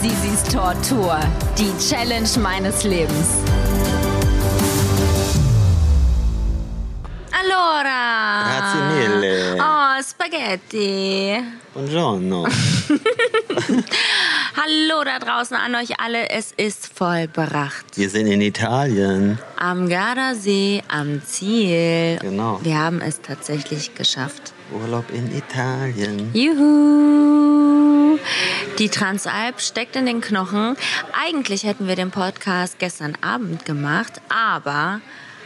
Sisis Tortur. Die Challenge meines Lebens. Allora. Grazie mille. Oh, Spaghetti. Buongiorno. Hallo da draußen an euch alle. Es ist vollbracht. Wir sind in Italien. Am Gardasee, am Ziel. Genau. Wir haben es tatsächlich geschafft. Urlaub in Italien. Juhu! Die Transalp steckt in den Knochen. Eigentlich hätten wir den Podcast gestern Abend gemacht, aber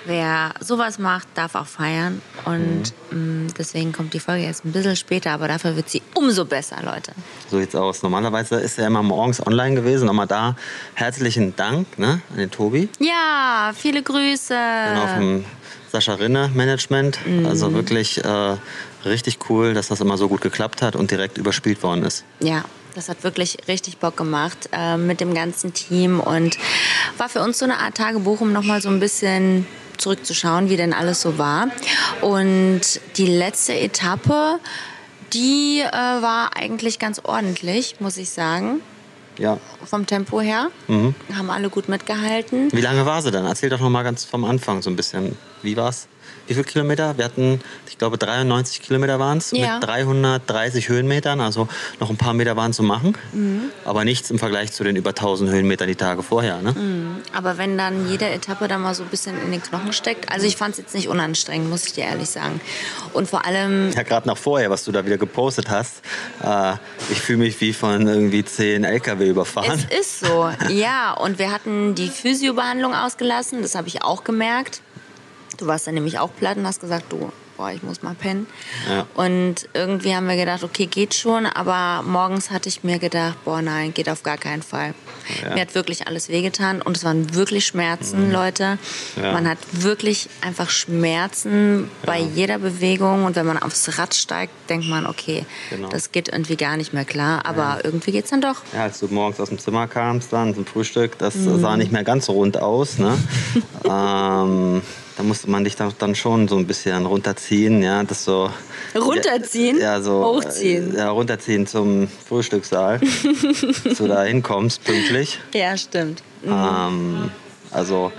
wer sowas macht, darf auch feiern. Und Mhm. mh, deswegen kommt die Folge jetzt ein bisschen später, aber dafür wird sie umso besser, Leute. So sieht's aus. Normalerweise ist er immer morgens online gewesen. Nochmal da herzlichen Dank ne, an den Tobi. Ja, viele Grüße. Genau, vom Sascha Rinne Management. Mhm. Also wirklich äh, richtig cool, dass das immer so gut geklappt hat und direkt überspielt worden ist. Ja, das hat wirklich richtig Bock gemacht äh, mit dem ganzen Team und war für uns so eine Art Tagebuch, um nochmal so ein bisschen zurückzuschauen, wie denn alles so war. Und die letzte Etappe, die äh, war eigentlich ganz ordentlich, muss ich sagen, Ja. vom Tempo her. Mhm. Haben alle gut mitgehalten. Wie lange war sie dann? Erzähl doch noch mal ganz vom Anfang so ein bisschen. Wie war's? Wie viele Kilometer? Wir hatten, ich glaube, 93 Kilometer waren es Ja. mit 330 Höhenmetern. Also noch ein paar Meter waren zu machen. Mhm. Aber nichts im Vergleich zu den über 1000 Höhenmetern die Tage vorher. Ne? Aber wenn dann jede Etappe da mal so ein bisschen in den Knochen steckt, also ich fand es jetzt nicht unanstrengend, muss ich dir ehrlich sagen. Und vor allem Ja, gerade nach vorher, was du da wieder gepostet hast. Äh, ich fühle mich wie von irgendwie 10 LKW überfahren. Es ist so, ja. Und wir hatten die Physiobehandlung ausgelassen, das habe ich auch gemerkt. Du warst dann nämlich auch platt und hast gesagt, du, boah, ich muss mal pennen. Ja. Und irgendwie haben wir gedacht, okay, geht schon. Aber morgens hatte ich mir gedacht, boah, nein, geht auf gar keinen Fall. Ja. Mir hat wirklich alles wehgetan und es waren wirklich Schmerzen, Leute. Mhm. Ja. Man hat wirklich einfach Schmerzen bei jeder Bewegung. Und wenn man aufs Rad steigt, denkt man, okay, Genau. das geht irgendwie gar nicht mehr klar. Aber irgendwie geht's dann doch. Ja, als du morgens aus dem Zimmer kamst, dann zum Frühstück, das Mhm. sah nicht mehr ganz so rund aus. Ne? ähm, da musste man dich dann, schon so ein bisschen runterziehen, ja, das so. Runterziehen? Ja, so. Hochziehen. Ja, runterziehen zum Frühstückssaal, dass du da hinkommst pünktlich. Ja, stimmt. Ähm, also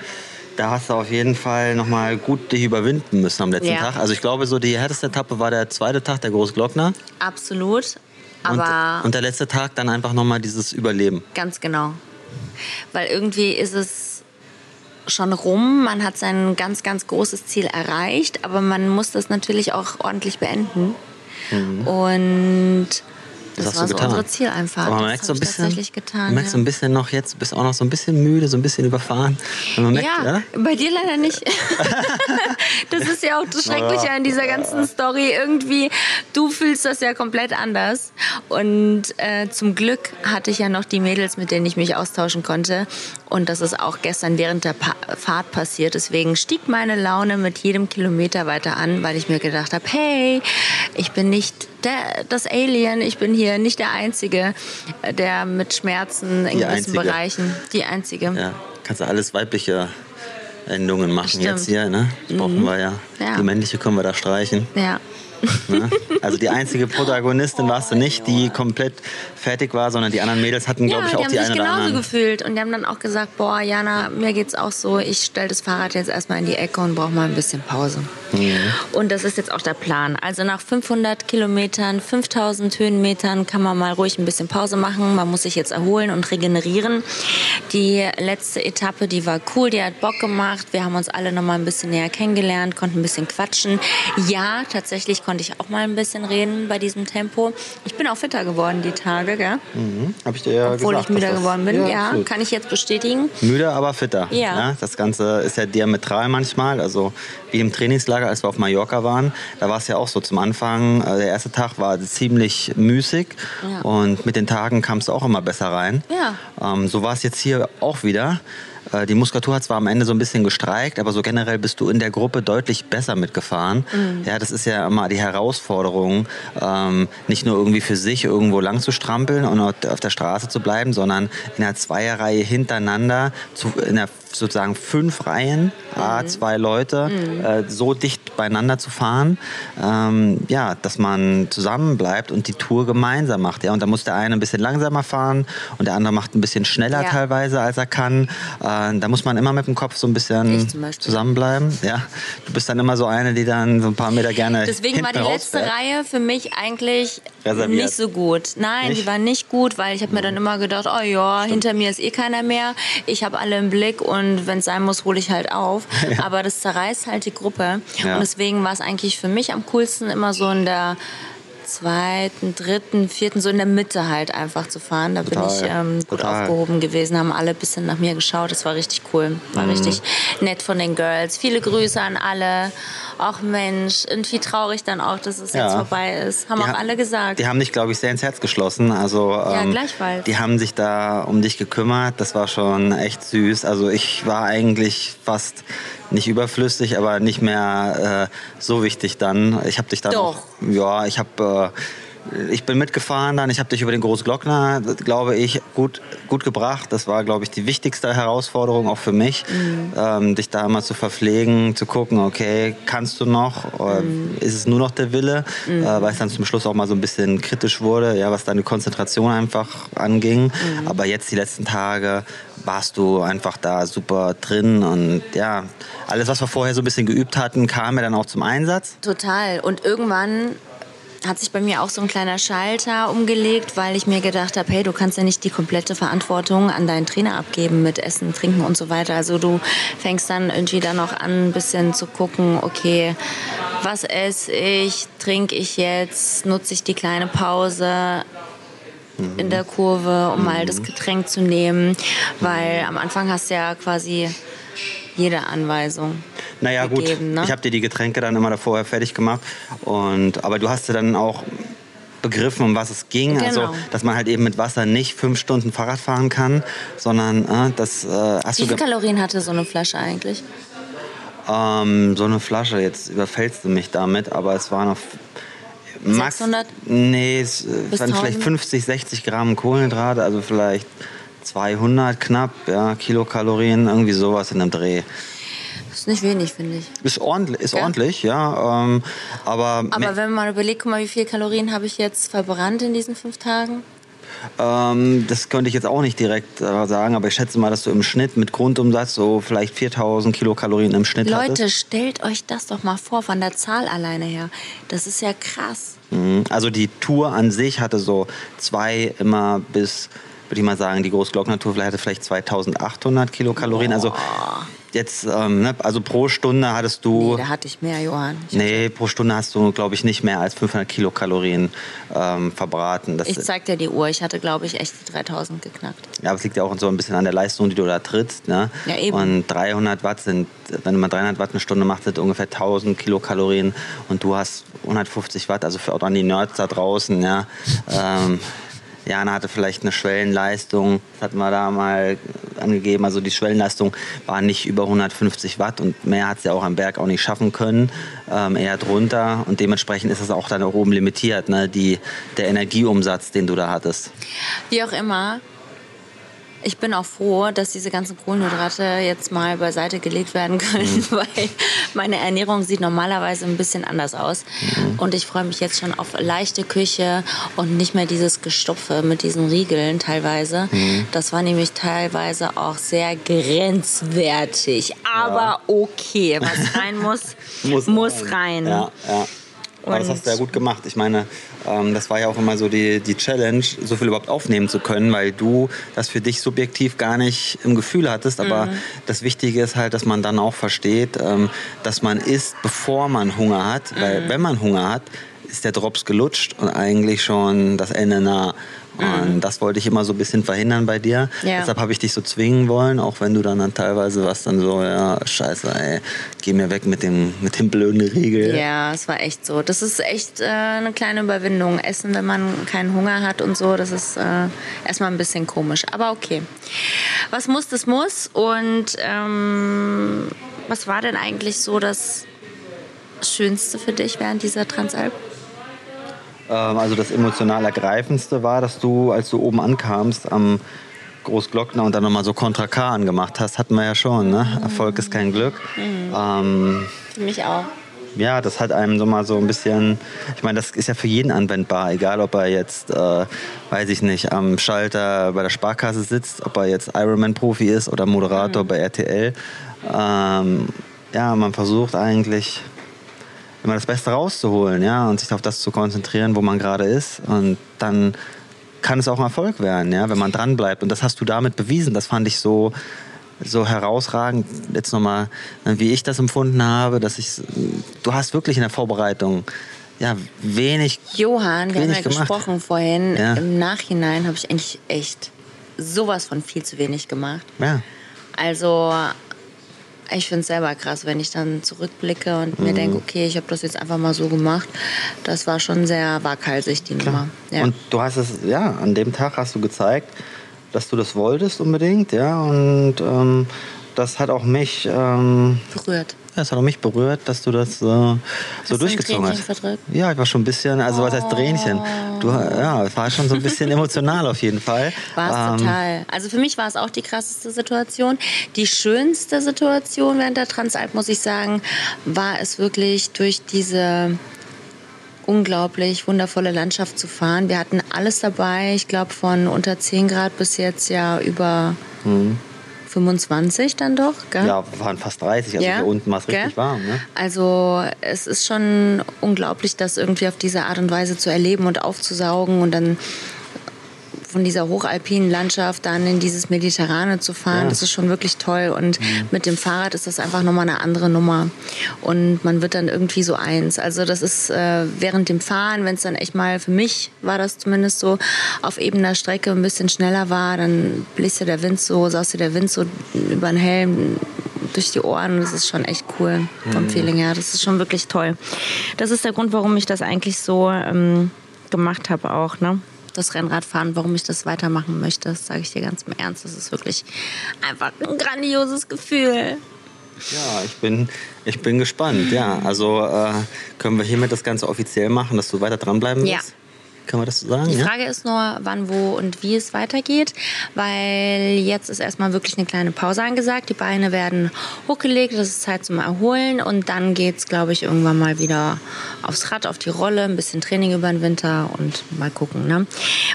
da hast du auf jeden Fall nochmal gut dich überwinden müssen am letzten Ja. Tag. Also ich glaube, so die härteste Etappe war der zweite Tag, der Großglockner. Absolut. Aber und, und der letzte Tag dann einfach nochmal dieses Überleben. ganz genau. Weil irgendwie ist es schon rum. Man hat sein ganz, ganz großes Ziel erreicht, aber man muss das natürlich auch ordentlich beenden. Und das, hast war du so getan. unsere Zieleinfahrt. Aber man das merkt so ein bisschen, getan. merkt so ja. ein bisschen noch jetzt, du bist auch noch so ein bisschen müde, so ein bisschen überfahren. Merkt, Ja, ja? bei dir leider nicht. das ist ja auch das Schreckliche an dieser ganzen Story. Irgendwie, du fühlst das ja komplett anders. Und äh, zum Glück hatte ich ja noch die Mädels, mit denen ich mich austauschen konnte. Und das ist auch gestern während der pa Fahrt passiert. Deswegen stieg meine Laune mit jedem Kilometer weiter an, weil ich mir gedacht habe, hey, ich bin nicht der, das Alien, ich bin hier nicht der Einzige, äh, der mit Schmerzen in Die gewissen Einzige. Bereichen, die Einzige. ja, kannst du alles weibliche Endungen machen Stimmt. Mhm. jetzt hier, ne? Das brauchen wir ja. Ja. Die männliche können wir da streichen. ja. Ne? Also die einzige Protagonistin warst du nicht, die komplett fertig war, sondern die anderen Mädels hatten, glaube ich, die auch haben die sich einen oder genauso anderen. gefühlt und die haben dann auch gesagt, boah, Jana, mir geht's auch so, ich stelle das Fahrrad jetzt erstmal in die Ecke und brauche mal ein bisschen Pause. Mhm. Und das ist jetzt auch der Plan. Also nach 500 Kilometern, 5000 Höhenmetern kann man mal ruhig ein bisschen Pause machen. Man muss sich jetzt erholen und regenerieren. Die letzte Etappe, die war cool, die hat Bock gemacht. Wir haben uns alle noch mal ein bisschen näher kennengelernt, konnten ein bisschen quatschen. Ja, tatsächlich konnte ich auch mal ein bisschen reden bei diesem Tempo. Ich bin auch fitter geworden die Tage, gell? Mhm. Hab ich dir ja Obwohl gesagt, ich müde dass das- geworden bin. Ja, absolut. kann ich jetzt bestätigen. Müde, aber fitter. Ja. Das Ganze ist ja diametral manchmal. Also wie im Trainingslager, als wir auf Mallorca waren, da war es ja auch so zum Anfang. äh, Der erste Tag war ziemlich müßig Ja. und mit den Tagen kamst du auch immer besser rein. Ja. Ähm, so war es jetzt hier auch wieder. Äh, Die Muskulatur hat zwar am Ende so ein bisschen gestreikt, aber so generell bist du in der Gruppe deutlich besser mitgefahren. Mhm. Ja, das ist ja immer die Herausforderung, ähm, nicht nur irgendwie für sich irgendwo lang zu strampeln und auf auf der Straße zu bleiben, sondern in einer Zweierreihe hintereinander zu, in einer sozusagen fünf Reihen, A, zwei Leute, äh, so dicht beieinander zu fahren, ähm, ja, dass man zusammen bleibt und die Tour gemeinsam macht. Ja? Und da muss der eine ein bisschen langsamer fahren und der andere macht ein bisschen schneller Ja. teilweise, als er kann. Äh, da muss man immer mit dem Kopf so ein bisschen zusammenbleiben. Ja? Du bist dann immer so eine, die dann so ein paar Meter gerne Deswegen war die letzte rausfährt. Reihe für mich eigentlich Reserviert. nicht so gut. Nein, Nicht? die war nicht gut, weil ich habe mir dann immer gedacht, oh ja, hinter mir ist eh keiner mehr. Ich habe alle im Blick und wenn es sein muss, hole ich halt auf. Aber das zerreißt halt die Gruppe. Ja. Und deswegen war es eigentlich für mich am coolsten immer so in der zweiten, dritten, vierten, so in der Mitte halt einfach zu fahren. Da bin Total. ich ähm, gut Total. aufgehoben gewesen, haben alle ein bisschen nach mir geschaut. Das war richtig cool. Mhm. War richtig nett von den Girls. Viele Grüße an alle. Ach Mensch, irgendwie traurig dann auch, dass es Ja. jetzt vorbei ist. Haben Die auch ha- alle gesagt. Die haben dich, glaube ich, sehr ins Herz geschlossen. Also, ähm, gleichfalls. Die haben sich da um dich gekümmert. Das war schon echt süß. Also ich war eigentlich fast nicht überflüssig, aber nicht mehr äh, so wichtig dann. Ich habe dich dann Doch. auch, ja, ich habe äh, ich bin mitgefahren dann. Ich habe dich über den Großglockner, glaube ich, gut, gut gebracht. Das war, glaube ich, die wichtigste Herausforderung auch für mich, ähm, dich da immer zu verpflegen, zu gucken, okay, kannst du noch? Oder Ist es nur noch der Wille? Äh, weil es dann zum Schluss auch mal so ein bisschen kritisch wurde, ja, was deine Konzentration einfach anging. Aber jetzt die letzten Tage warst du einfach da super drin und ja, alles, was wir vorher so ein bisschen geübt hatten, kam ja dann auch zum Einsatz. Total. Und irgendwann hat sich bei mir auch so ein kleiner Schalter umgelegt, weil ich mir gedacht habe, hey, du kannst ja nicht die komplette Verantwortung an deinen Trainer abgeben mit Essen, Trinken und so weiter. Also du fängst dann irgendwie dann noch an, ein bisschen zu gucken, okay, was esse ich, trinke ich jetzt, nutze ich die kleine Pause in der Kurve, um mal das Getränk zu nehmen, weil am Anfang hast du ja quasi jede Anweisung. Naja, gut, gegeben, ne? ich habe dir die Getränke dann immer davor fertig gemacht. Und, aber du hast ja dann auch begriffen, um was es ging. Also, Genau. dass man halt eben mit Wasser nicht fünf Stunden Fahrrad fahren kann, sondern äh, das äh, hast Wie viele Kalorien hatte so eine Flasche eigentlich? ähm, so eine Flasche. Jetzt überfällst du mich damit, aber es waren noch 600? Nee, es äh, waren vielleicht 1000? 50, 60 Gramm Kohlenhydrate, also vielleicht 200 knapp, ja, Kilokalorien, irgendwie sowas in einem Dreh. Das ist nicht wenig, finde ich. Ist ordentlich, ist Ja. ordentlich, ja. Ähm, aber Aber wenn man mal überlegt, guck mal, wie viele Kalorien habe ich jetzt verbrannt in diesen fünf Tagen? Ähm, das könnte ich jetzt auch nicht direkt äh, sagen, aber ich schätze mal, dass du im Schnitt mit Grundumsatz so vielleicht 4000 Kilokalorien im Schnitt Leute, hattest. stellt euch das doch mal vor, von der Zahl alleine her. Das ist ja krass. Mhm. Also die Tour an sich hatte so zwei immer bis, würde ich mal sagen, die Großglockner-Tour vielleicht hatte vielleicht 2800 Kilokalorien. Also jetzt, ähm, ne, also pro Stunde hattest du... Nee, da hatte ich mehr, Johann. Ich, Nee, pro Stunde hast du, glaube ich, nicht mehr als 500 Kilokalorien ähm, verbraten. Das, ich zeig dir die Uhr. Ich hatte, glaube ich, echt die 3000 geknackt. Ja, aber es liegt ja auch so ein bisschen an der Leistung, die du da trittst. Ne? Ja, eben. Und 300 Watt sind, wenn man 300 Watt eine Stunde macht, sind ungefähr 1000 Kilokalorien. Und du hast 150 Watt, also für auch an die Nerds da draußen. Ja. Ähm, Jana hatte vielleicht eine Schwellenleistung, das hatten wir da mal angegeben. Also die Schwellenleistung war nicht über 150 Watt und mehr hat sie auch am Berg auch nicht schaffen können, ähm, eher drunter. Und dementsprechend ist es auch dann auch oben limitiert, ne? die, der Energieumsatz, den du da hattest. Wie auch immer, ich bin auch froh, dass diese ganzen Kohlenhydrate jetzt mal beiseite gelegt werden können, Mhm. weil meine Ernährung sieht normalerweise ein bisschen anders aus. Mhm. Und ich freue mich jetzt schon auf leichte Küche und nicht mehr dieses Gestopfe mit diesen Riegeln teilweise. Mhm. Das war nämlich teilweise auch sehr grenzwertig. Aber okay, was rein muss, muss, rein. Ja, ja. Aber das hast du ja gut gemacht. Ich meine, ähm, das war ja auch immer so die, die Challenge, so viel überhaupt aufnehmen zu können, weil du das für dich subjektiv gar nicht im Gefühl hattest. Aber Mhm. das Wichtige ist halt, dass man dann auch versteht, ähm, dass man isst, bevor man Hunger hat. Mhm. Weil wenn man Hunger hat, ist der Drops gelutscht und eigentlich schon das Ende nah. Und das wollte ich immer so ein bisschen verhindern bei dir. Mhm. Ja. Deshalb habe ich dich so zwingen wollen, auch wenn du dann, dann teilweise was dann so, ja, scheiße, ey, geh mir weg mit dem, mit dem blöden Riegel. Ja, es war echt so. Das ist echt äh, eine kleine Überwindung. Essen, wenn man keinen Hunger hat und so, das ist äh, erstmal ein bisschen komisch. Aber okay. Was muss, das muss. Und ähm, was war denn eigentlich so das Schönste für dich während dieser Transalp? Ähm, also das emotional ergreifendste war, dass du, als du oben ankamst, am Großglockner und dann nochmal so Contra K angemacht hast, hatten wir ja schon. Ne? Mhm. Erfolg ist kein Glück. Mhm. Ähm, Für mich auch. Ja, das hat einem so mal so ein bisschen, ich meine, das ist ja für jeden anwendbar, egal ob er jetzt, äh, weiß ich nicht, am Schalter bei der Sparkasse sitzt, ob er jetzt Ironman-Profi ist oder Moderator mhm. bei RTL. Ähm, ja, man versucht eigentlich immer das Beste rauszuholen, ja, und sich auf das zu konzentrieren, wo man gerade ist. Und dann kann es auch ein Erfolg werden, ja, wenn man dran bleibt. Und das hast du damit bewiesen. Das fand ich so, so herausragend. Jetzt nochmal, wie ich das empfunden habe, dass ich, du hast wirklich in der Vorbereitung ja, wenig. Johann, wir wenig haben ja gemacht. gesprochen vorhin. Ja. Im Nachhinein habe ich eigentlich echt sowas von viel zu wenig gemacht. Ja. Also ich finde es selber krass, wenn ich dann zurückblicke und mhm. mir denke, okay, ich habe das jetzt einfach mal so gemacht. Das war schon sehr waghalsig, die Nummer. Ja. Und du hast es, ja, an dem Tag hast du gezeigt, dass du das wolltest unbedingt, ja. Und ähm, das hat auch mich ähm, berührt. Es hat auch mich berührt, dass du das äh, so hast durchgezogen hast. Verdrückt? Ja, ich war schon ein bisschen, also was heißt Tränchen? Du, ja, es war schon so ein bisschen emotional auf jeden Fall. War es ähm, total. Also für mich war es auch die krasseste Situation. Die schönste Situation während der Transalp, muss ich sagen, war es wirklich durch diese unglaublich wundervolle Landschaft zu fahren. Wir hatten alles dabei, ich glaube von unter 10 Grad bis jetzt ja über mhm. 25 dann doch, gell? Ja, wir waren fast 30, also ja, hier unten war es richtig warm. Ne? Also es ist schon unglaublich, das irgendwie auf diese Art und Weise zu erleben und aufzusaugen und dann von dieser hochalpinen Landschaft dann in dieses Mediterrane zu fahren, ja. das ist schon wirklich toll. Und mhm. mit dem Fahrrad ist das einfach nochmal eine andere Nummer. Und man wird dann irgendwie so eins. Also das ist äh, während dem Fahren, wenn es dann echt mal, für mich war das zumindest so, auf ebener Strecke ein bisschen schneller war, dann bläste der Wind so, sauste der Wind so über den Helm durch die Ohren. Das ist schon echt cool vom mhm. Feeling her. Das ist schon wirklich toll. Das ist der Grund, warum ich das eigentlich so ähm, gemacht habe auch. Ne? Das Rennradfahren, warum ich das weitermachen möchte. Das sage ich dir ganz im Ernst. Das ist wirklich einfach ein grandioses Gefühl. Ja, ich bin, ich bin gespannt. Ja, also äh, können wir hiermit das Ganze offiziell machen, dass du weiter dranbleiben willst? Ja. Kann man das so sagen? Die Frage ja? ist nur, wann, wo und wie es weitergeht, weil jetzt ist erstmal wirklich eine kleine Pause angesagt. Die Beine werden hochgelegt, das ist Zeit zum Erholen und dann geht es, glaube ich, irgendwann mal wieder aufs Rad, auf die Rolle, ein bisschen Training über den Winter und mal gucken. Ne?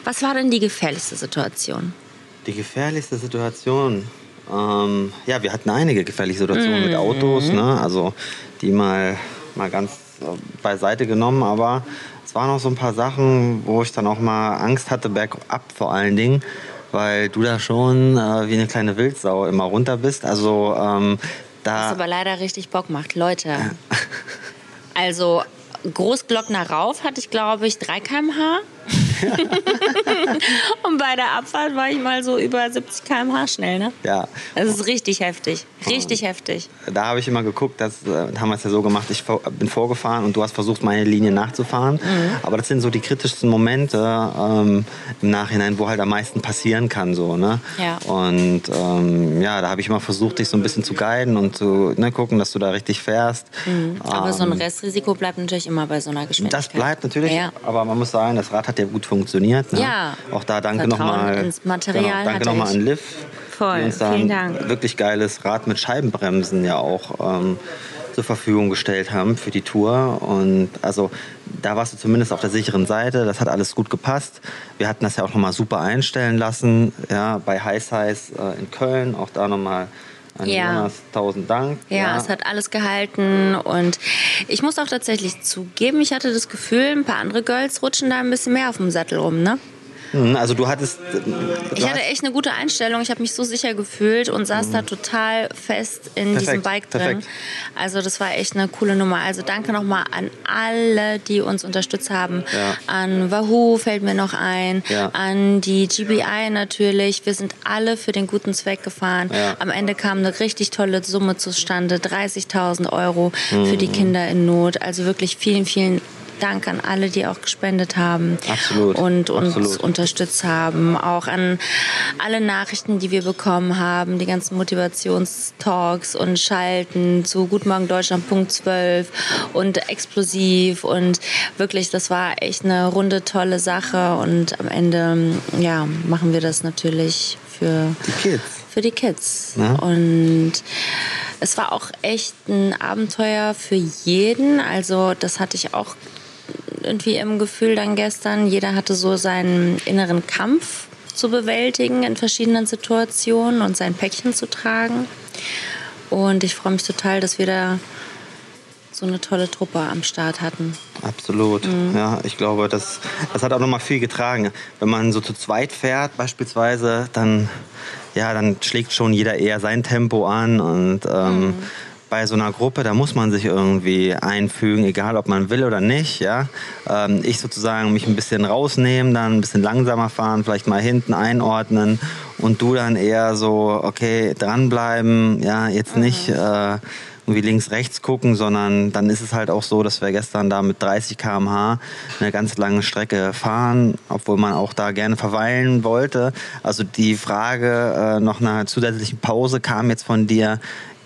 Was war denn die gefährlichste Situation? Die gefährlichste Situation? Ähm, ja, wir hatten einige gefährliche Situationen mhm. mit Autos, ne? also die mal, mal ganz beiseite genommen, aber es waren noch so ein paar Sachen, wo ich dann auch mal Angst hatte, bergab vor allen Dingen, weil du da schon äh, wie eine kleine Wildsau immer runter bist. Also ähm, da. Was aber leider richtig Bock macht, Leute. also Großglockner rauf hatte ich, glaube ich, 3 km/h. und bei der Abfahrt war ich mal so über 70 km/h schnell, ne? Ja. Das ist richtig heftig. Richtig und heftig. Da habe ich immer geguckt, das äh, haben wir es ja so gemacht, ich bin vorgefahren und du hast versucht, meine Linie nachzufahren. Mhm. Aber das sind so die kritischsten Momente ähm, im Nachhinein, wo halt am meisten passieren kann. So, ne? Ja. Und ähm, ja, da habe ich immer versucht, dich so ein bisschen zu guiden und zu ne, gucken, dass du da richtig fährst. Mhm. Aber ähm, so ein ähm, Restrisiko bleibt natürlich immer bei so einer Geschwindigkeit. Das bleibt natürlich, ja. aber man muss sagen, das Rad hat ja gut funktioniert. Ne? Ja. Auch da danke nochmal. genau, danke nochmal an Liv. Voll, die uns da vielen Dank. wirklich geiles Rad mit Scheibenbremsen ja auch ähm, zur Verfügung gestellt haben für die Tour. Und also da warst du zumindest auf der sicheren Seite. Das hat alles gut gepasst. Wir hatten das ja auch nochmal super einstellen lassen. Ja, bei High Size äh, in Köln. Auch da nochmal an ja. Jonas, tausend Dank. Ja, ja, es hat alles gehalten und ich muss auch tatsächlich zugeben, ich hatte das Gefühl, ein paar andere Girls rutschen da ein bisschen mehr auf dem Sattel rum, ne? Mhm, also du hattest. Du ich hatte echt eine gute Einstellung. Ich habe mich so sicher gefühlt und saß mhm. da total fest in perfekt, diesem Bike drin. Perfekt. Also das war echt eine coole Nummer. Also danke nochmal an alle, die uns unterstützt haben. Ja. An Wahoo fällt mir noch ein. Ja. An die GBI natürlich. Wir sind alle für den guten Zweck gefahren. Ja. Am Ende kam eine richtig tolle Summe zustande. 30.000 Euro mhm. für die Kinder in Not. Also wirklich vielen, vielen Dank an alle, die auch gespendet haben Absolut. und uns Absolut. unterstützt haben. Auch an alle Nachrichten, die wir bekommen haben, die ganzen Motivationstalks und Schalten zu Guten Morgen Deutschland Punkt 12 und explosiv und wirklich, das war echt eine runde tolle Sache und am Ende ja, machen wir das natürlich für die Kids. Für die Kids. Ja. Und es war auch echt ein Abenteuer für jeden. Also das hatte ich auch irgendwie im Gefühl dann gestern. Jeder hatte so seinen inneren Kampf zu bewältigen in verschiedenen Situationen und sein Päckchen zu tragen. Und ich freue mich total, dass wir da so eine tolle Truppe am Start hatten. Absolut. Mhm. Ja, ich glaube, das, das hat auch noch mal viel getragen. Wenn man so zu zweit fährt, beispielsweise, dann, ja, dann schlägt schon jeder eher sein Tempo an und ähm, mhm bei so einer Gruppe, da muss man sich irgendwie einfügen, egal ob man will oder nicht. Ja? Ähm, ich sozusagen mich ein bisschen rausnehmen, dann ein bisschen langsamer fahren, vielleicht mal hinten einordnen und du dann eher so, okay, dranbleiben, ja, jetzt mhm. nicht äh, irgendwie links, rechts gucken, sondern dann ist es halt auch so, dass wir gestern da mit 30 km/h eine ganz lange Strecke fahren, obwohl man auch da gerne verweilen wollte. Also die Frage äh, nach einer zusätzlichen Pause kam jetzt von dir,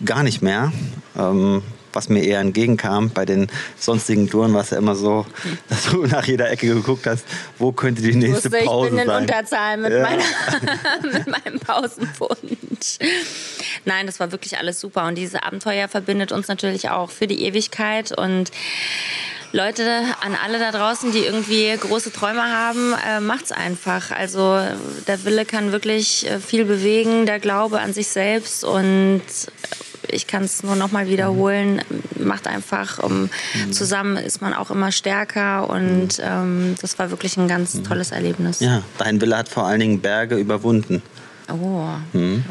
gar nicht mehr. Ähm, was mir eher entgegenkam. Bei den sonstigen Touren war es ja immer so, dass du nach jeder Ecke geguckt hast, wo könnte die nächste Wusste, Pause sein. Ich bin in Unterzahl mit, ja. meiner, mit meinem Pausenbund. Nein, das war wirklich alles super. Und dieses Abenteuer verbindet uns natürlich auch für die Ewigkeit. Und Leute, an alle da draußen, die irgendwie große Träume haben, äh, macht's einfach. Also der Wille kann wirklich äh, viel bewegen, der Glaube an sich selbst und ich kann es nur noch mal wiederholen. Macht einfach, um, zusammen ist man auch immer stärker und ähm, das war wirklich ein ganz tolles Erlebnis. Ja, dein Wille hat vor allen Dingen Berge überwunden. Oh. Mhm.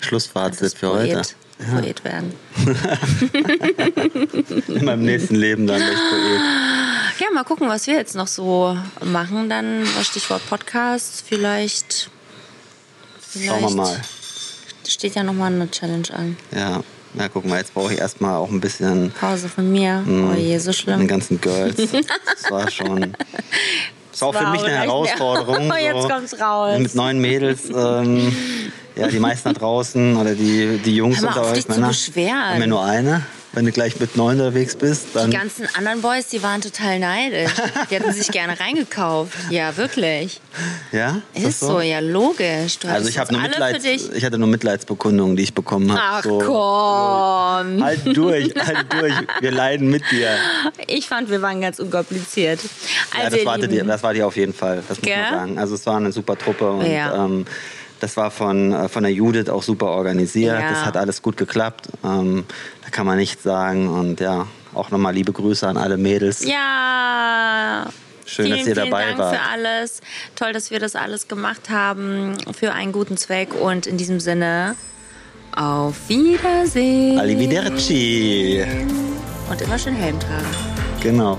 Schlussfazit für Poet. heute ja. Poet werden. In meinem nächsten Leben dann echt Poet. Ja, mal gucken, was wir jetzt noch so machen. Dann Stichwort Podcast. Vielleicht, vielleicht Schauen wir mal. Steht ja nochmal eine Challenge an. Ja. Na, guck mal, jetzt brauche ich erstmal auch ein bisschen. Pause von mir. Mh, oh je, so schlimm. Den ganzen Girls. Das war schon. Das war auch für mich eine Herausforderung. Oh, jetzt so kommt's raus. Mit neun Mädels. Ähm, ja, die meisten da draußen oder die, die Jungs Hör mal unter auf, euch dich Männer. Zu beschweren. Haben ja nur eine. Wenn du gleich mit neun unterwegs bist, dann. Die ganzen anderen Boys, die waren total neidisch. Die hatten sich gerne reingekauft. Ja, wirklich. Ja? Ist, ist so? so? ja, logisch. Du also ich habe nur Mitleids, ich hatte nur Mitleidsbekundungen, die ich bekommen habe. Ach so, komm. So. Halt durch, halt durch. Wir leiden mit dir. Ich fand, wir waren ganz unkompliziert. Also ja, das, war die, das war die auf jeden Fall, das muss Gell? man sagen. Also es war eine super Truppe und ja. ähm, das war von, äh, von der Judith auch super organisiert. Ja. Das hat alles gut geklappt. Ähm, da kann man nichts sagen. Und ja, auch nochmal liebe Grüße an alle Mädels. Ja. Schön, vielen, dass ihr dabei vielen Dank wart. für alles. Toll, dass wir das alles gemacht haben für einen guten Zweck. Und in diesem Sinne, auf Wiedersehen. Arrivederci. Und immer schön Helm tragen. Genau.